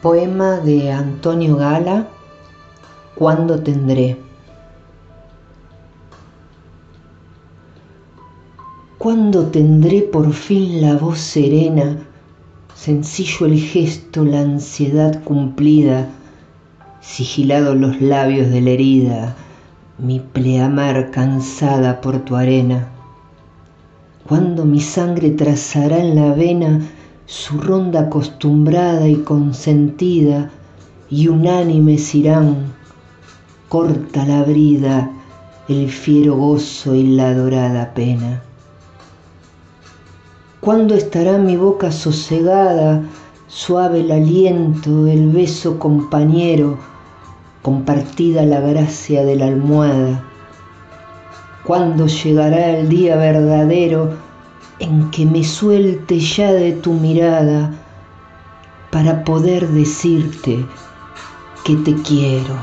Poema de Antonio Gala, ¿Cuándo tendré? ¿Cuándo tendré por fin la voz serena, sencillo el gesto, la ansiedad cumplida, sigilados los labios de la herida, mi pleamar cansada por tu arena? ¿Cuándo mi sangre trazará en la vena su ronda acostumbrada y consentida, y unánimes irán, corta la brida, el fiero gozo y la dorada pena. ¿Cuándo estará mi boca sosegada, suave el aliento, el beso compañero, compartida la gracia de la almohada? ¿Cuándo llegará el día verdadero? En que me suelte ya de tu mirada para poder decirte que te quiero.